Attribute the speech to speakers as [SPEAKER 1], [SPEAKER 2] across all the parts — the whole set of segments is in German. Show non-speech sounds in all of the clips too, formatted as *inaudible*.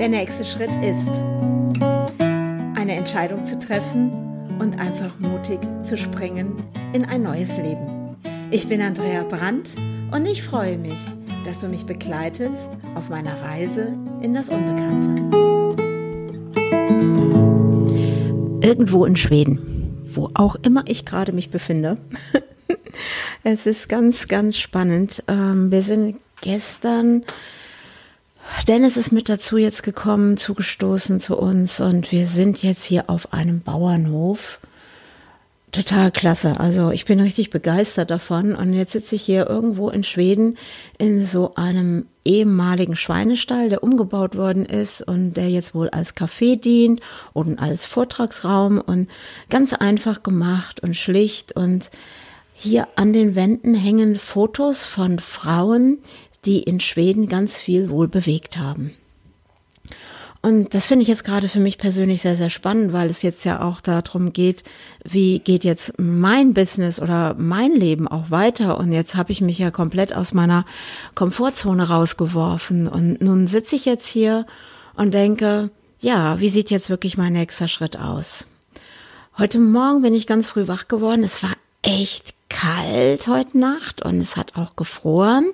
[SPEAKER 1] Der nächste Schritt ist, eine Entscheidung zu treffen und einfach mutig zu springen in ein neues Leben. Ich bin Andrea Brandt und ich freue mich, dass du mich begleitest auf meiner Reise in das Unbekannte. Irgendwo in Schweden, wo auch immer ich gerade mich befinde. *laughs* es ist ganz, ganz spannend. Ähm, wir sind gestern Dennis ist mit dazu jetzt gekommen, zugestoßen zu uns und wir sind jetzt hier auf einem Bauernhof. Total klasse. Also ich bin richtig begeistert davon. Und jetzt sitze ich hier irgendwo in Schweden in so einem ehemaligen Schweinestall, der umgebaut worden ist und der jetzt wohl als Café dient und als Vortragsraum und ganz einfach gemacht und schlicht. Und hier an den Wänden hängen Fotos von Frauen, die in Schweden ganz viel wohl bewegt haben. Und das finde ich jetzt gerade für mich persönlich sehr, sehr spannend, weil es jetzt ja auch darum geht, wie geht jetzt mein Business oder mein Leben auch weiter. Und jetzt habe ich mich ja komplett aus meiner Komfortzone rausgeworfen. Und nun sitze ich jetzt hier und denke, ja, wie sieht jetzt wirklich mein nächster Schritt aus? Heute Morgen bin ich ganz früh wach geworden. Es war echt kalt heute Nacht und es hat auch gefroren.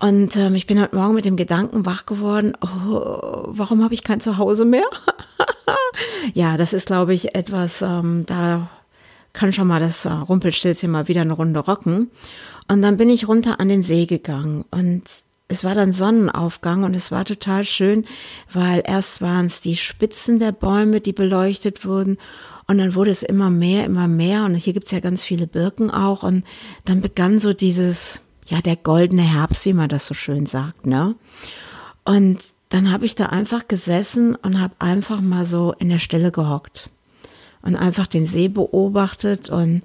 [SPEAKER 1] Und ähm, ich bin heute Morgen mit dem Gedanken wach geworden, oh, warum habe ich kein Zuhause mehr? *laughs* ja, das ist, glaube ich, etwas, ähm, da kann schon mal das äh, Rumpelstilzchen mal wieder eine Runde rocken. Und dann bin ich runter an den See gegangen und es war dann Sonnenaufgang und es war total schön, weil erst waren es die Spitzen der Bäume, die beleuchtet wurden und dann wurde es immer mehr, immer mehr und hier gibt's ja ganz viele Birken auch und dann begann so dieses, ja, der goldene Herbst, wie man das so schön sagt, ne? Und dann habe ich da einfach gesessen und habe einfach mal so in der Stille gehockt und einfach den See beobachtet und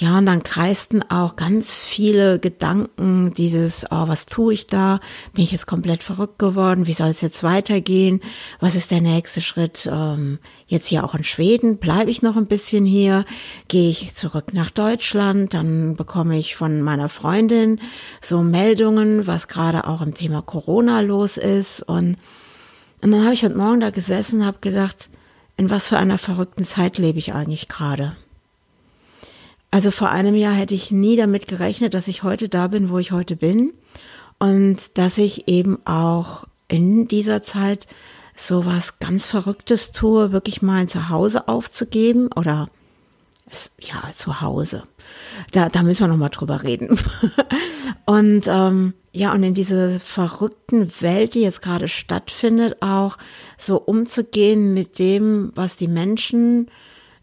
[SPEAKER 1] ja, und dann kreisten auch ganz viele Gedanken, dieses, oh, was tue ich da? Bin ich jetzt komplett verrückt geworden? Wie soll es jetzt weitergehen? Was ist der nächste Schritt? Ähm, jetzt hier auch in Schweden, bleibe ich noch ein bisschen hier? Gehe ich zurück nach Deutschland? Dann bekomme ich von meiner Freundin so Meldungen, was gerade auch im Thema Corona los ist. Und, und dann habe ich heute Morgen da gesessen und habe gedacht, in was für einer verrückten Zeit lebe ich eigentlich gerade? Also vor einem Jahr hätte ich nie damit gerechnet, dass ich heute da bin, wo ich heute bin und dass ich eben auch in dieser Zeit so was ganz Verrücktes tue, wirklich mal ein Zuhause aufzugeben oder es, ja, zu Hause. Da, da müssen wir nochmal drüber reden. *laughs* und ähm, ja, und in diese verrückten Welt, die jetzt gerade stattfindet, auch so umzugehen mit dem, was die Menschen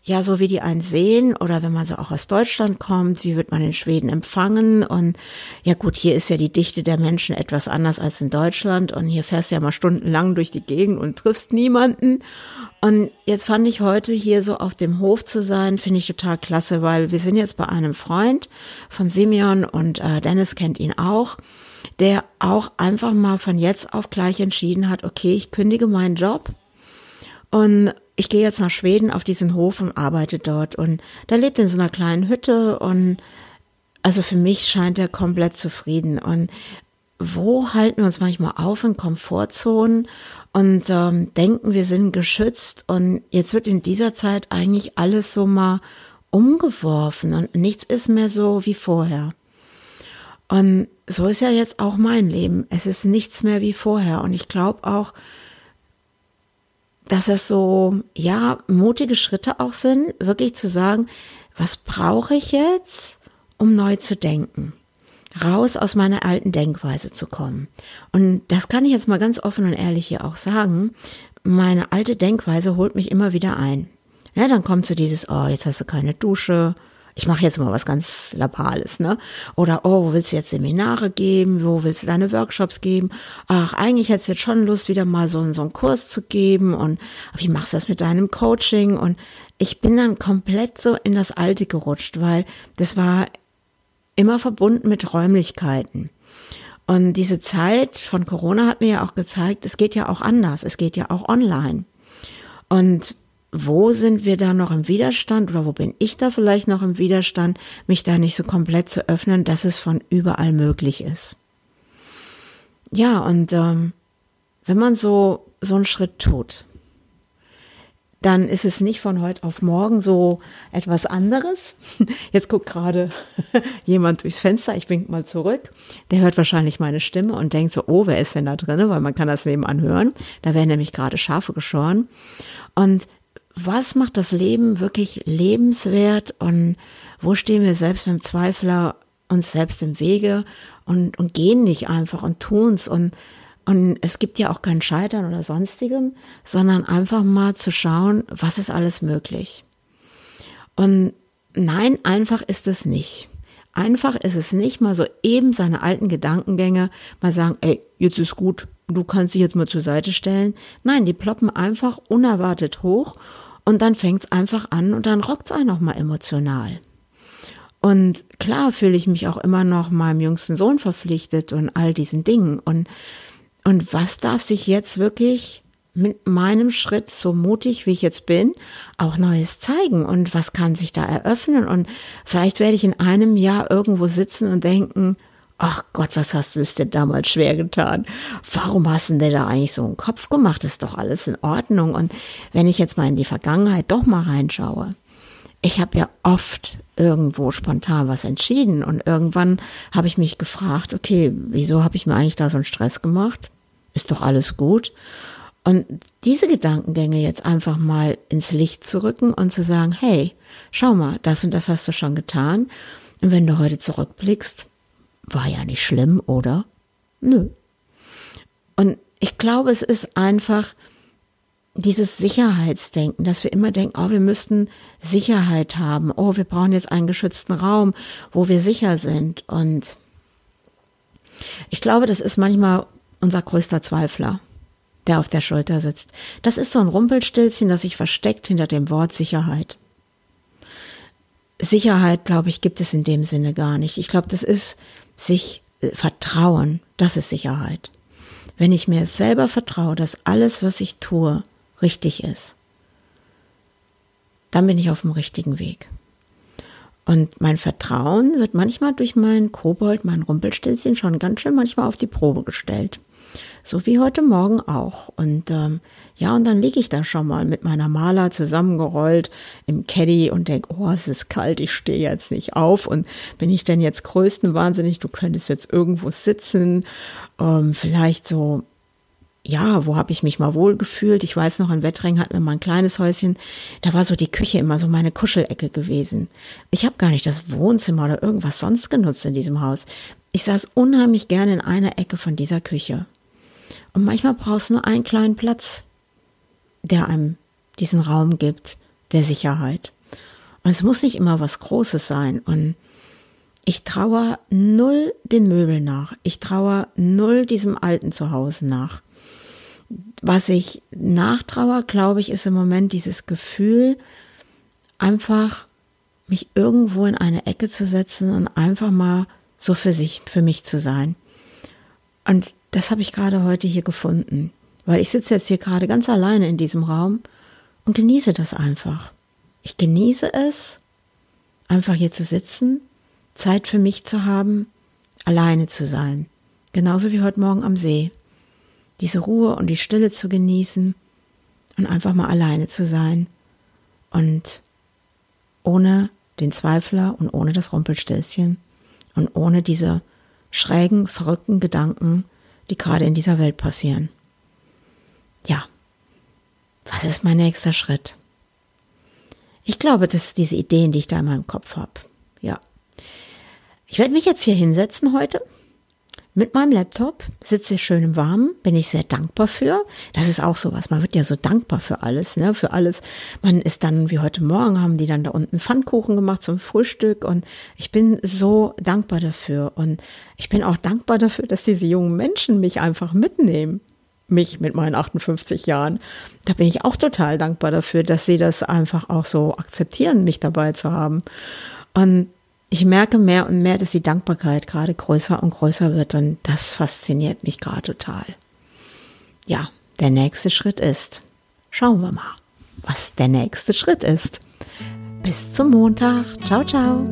[SPEAKER 1] ja, so wie die einen sehen oder wenn man so auch aus Deutschland kommt, wie wird man in Schweden empfangen? Und ja gut, hier ist ja die Dichte der Menschen etwas anders als in Deutschland und hier fährst du ja mal stundenlang durch die Gegend und triffst niemanden. Und jetzt fand ich heute hier so auf dem Hof zu sein, finde ich total klasse, weil wir sind jetzt bei einem Freund von Simeon und äh, Dennis kennt ihn auch der auch einfach mal von jetzt auf gleich entschieden hat, okay, ich kündige meinen Job und ich gehe jetzt nach Schweden auf diesen Hof und arbeite dort. Und da lebt in so einer kleinen Hütte und also für mich scheint er komplett zufrieden. Und wo halten wir uns manchmal auf in Komfortzonen und ähm, denken, wir sind geschützt und jetzt wird in dieser Zeit eigentlich alles so mal umgeworfen und nichts ist mehr so wie vorher. Und so ist ja jetzt auch mein Leben. Es ist nichts mehr wie vorher und ich glaube auch, dass es so, ja, mutige Schritte auch sind, wirklich zu sagen, was brauche ich jetzt, um neu zu denken? Raus aus meiner alten Denkweise zu kommen. Und das kann ich jetzt mal ganz offen und ehrlich hier auch sagen. Meine alte Denkweise holt mich immer wieder ein. Ja, dann kommt so dieses, oh, jetzt hast du keine Dusche, ich mache jetzt mal was ganz Lapales, ne? Oder, oh, wo willst du jetzt Seminare geben? Wo willst du deine Workshops geben? Ach, eigentlich hättest du jetzt schon Lust, wieder mal so, so einen Kurs zu geben. Und wie machst du das mit deinem Coaching? Und ich bin dann komplett so in das Alte gerutscht, weil das war immer verbunden mit Räumlichkeiten. Und diese Zeit von Corona hat mir ja auch gezeigt, es geht ja auch anders. Es geht ja auch online. Und wo sind wir da noch im Widerstand oder wo bin ich da vielleicht noch im Widerstand, mich da nicht so komplett zu öffnen, dass es von überall möglich ist. Ja, und ähm, wenn man so, so einen Schritt tut, dann ist es nicht von heute auf morgen so etwas anderes. *laughs* Jetzt guckt gerade *laughs* jemand durchs Fenster, ich wink mal zurück. Der hört wahrscheinlich meine Stimme und denkt so, oh, wer ist denn da drin? Weil man kann das nebenan hören. Da werden nämlich gerade Schafe geschoren. Und was macht das Leben wirklich lebenswert und wo stehen wir selbst mit dem Zweifler uns selbst im Wege und, und gehen nicht einfach und tun's und und es gibt ja auch kein Scheitern oder sonstigem, sondern einfach mal zu schauen, was ist alles möglich. Und nein, einfach ist es nicht. Einfach ist es nicht mal so eben seine alten Gedankengänge mal sagen, ey, jetzt ist gut, du kannst dich jetzt mal zur Seite stellen. Nein, die ploppen einfach unerwartet hoch und dann fängt's einfach an und dann rockt's einen auch mal emotional. Und klar fühle ich mich auch immer noch meinem jüngsten Sohn verpflichtet und all diesen Dingen. Und und was darf sich jetzt wirklich mit meinem Schritt, so mutig wie ich jetzt bin, auch Neues zeigen? Und was kann sich da eröffnen? Und vielleicht werde ich in einem Jahr irgendwo sitzen und denken, ach Gott, was hast du es denn damals schwer getan? Warum hast du denn da eigentlich so einen Kopf gemacht? ist doch alles in Ordnung. Und wenn ich jetzt mal in die Vergangenheit doch mal reinschaue, ich habe ja oft irgendwo spontan was entschieden und irgendwann habe ich mich gefragt, okay, wieso habe ich mir eigentlich da so einen Stress gemacht? ist doch alles gut. Und diese Gedankengänge jetzt einfach mal ins Licht zu rücken und zu sagen, hey, schau mal, das und das hast du schon getan. Und wenn du heute zurückblickst, war ja nicht schlimm, oder? Nö. Und ich glaube, es ist einfach dieses Sicherheitsdenken, dass wir immer denken, oh, wir müssten Sicherheit haben. Oh, wir brauchen jetzt einen geschützten Raum, wo wir sicher sind. Und ich glaube, das ist manchmal unser größter Zweifler, der auf der Schulter sitzt. Das ist so ein Rumpelstilzchen, das sich versteckt hinter dem Wort Sicherheit. Sicherheit, glaube ich, gibt es in dem Sinne gar nicht. Ich glaube, das ist sich äh, vertrauen. Das ist Sicherheit. Wenn ich mir selber vertraue, dass alles, was ich tue, richtig ist, dann bin ich auf dem richtigen Weg. Und mein Vertrauen wird manchmal durch meinen Kobold, mein Rumpelstilzchen schon ganz schön manchmal auf die Probe gestellt. So wie heute Morgen auch. Und ähm, ja, und dann liege ich da schon mal mit meiner Maler zusammengerollt im Caddy und denke, oh, es ist kalt, ich stehe jetzt nicht auf. Und bin ich denn jetzt größtenwahnsinnig, du könntest jetzt irgendwo sitzen, ähm, vielleicht so ja, wo habe ich mich mal wohl gefühlt? Ich weiß noch, in Wettring hatten wir mal ein kleines Häuschen. Da war so die Küche immer so meine Kuschelecke gewesen. Ich habe gar nicht das Wohnzimmer oder irgendwas sonst genutzt in diesem Haus. Ich saß unheimlich gerne in einer Ecke von dieser Küche. Und manchmal brauchst du nur einen kleinen Platz, der einem diesen Raum gibt, der Sicherheit. Und es muss nicht immer was Großes sein. Und ich traue null den Möbeln nach. Ich traue null diesem alten Zuhause nach. Was ich nachtrauer, glaube ich, ist im Moment dieses Gefühl, einfach mich irgendwo in eine Ecke zu setzen und einfach mal so für sich, für mich zu sein. Und das habe ich gerade heute hier gefunden, weil ich sitze jetzt hier gerade ganz alleine in diesem Raum und genieße das einfach. Ich genieße es, einfach hier zu sitzen, Zeit für mich zu haben, alleine zu sein. Genauso wie heute Morgen am See diese Ruhe und die Stille zu genießen und einfach mal alleine zu sein und ohne den Zweifler und ohne das Rumpelstilzchen und ohne diese schrägen, verrückten Gedanken, die gerade in dieser Welt passieren. Ja, was ist mein nächster Schritt? Ich glaube, das sind diese Ideen, die ich da in meinem Kopf habe. Ja. Ich werde mich jetzt hier hinsetzen heute mit meinem Laptop, sitze ich schön im Warmen, bin ich sehr dankbar für. Das ist auch sowas. Man wird ja so dankbar für alles, ne? Für alles. Man ist dann, wie heute Morgen, haben die dann da unten Pfannkuchen gemacht zum Frühstück und ich bin so dankbar dafür. Und ich bin auch dankbar dafür, dass diese jungen Menschen mich einfach mitnehmen. Mich mit meinen 58 Jahren. Da bin ich auch total dankbar dafür, dass sie das einfach auch so akzeptieren, mich dabei zu haben. Und ich merke mehr und mehr, dass die Dankbarkeit gerade größer und größer wird und das fasziniert mich gerade total. Ja, der nächste Schritt ist, schauen wir mal, was der nächste Schritt ist. Bis zum Montag. Ciao, ciao.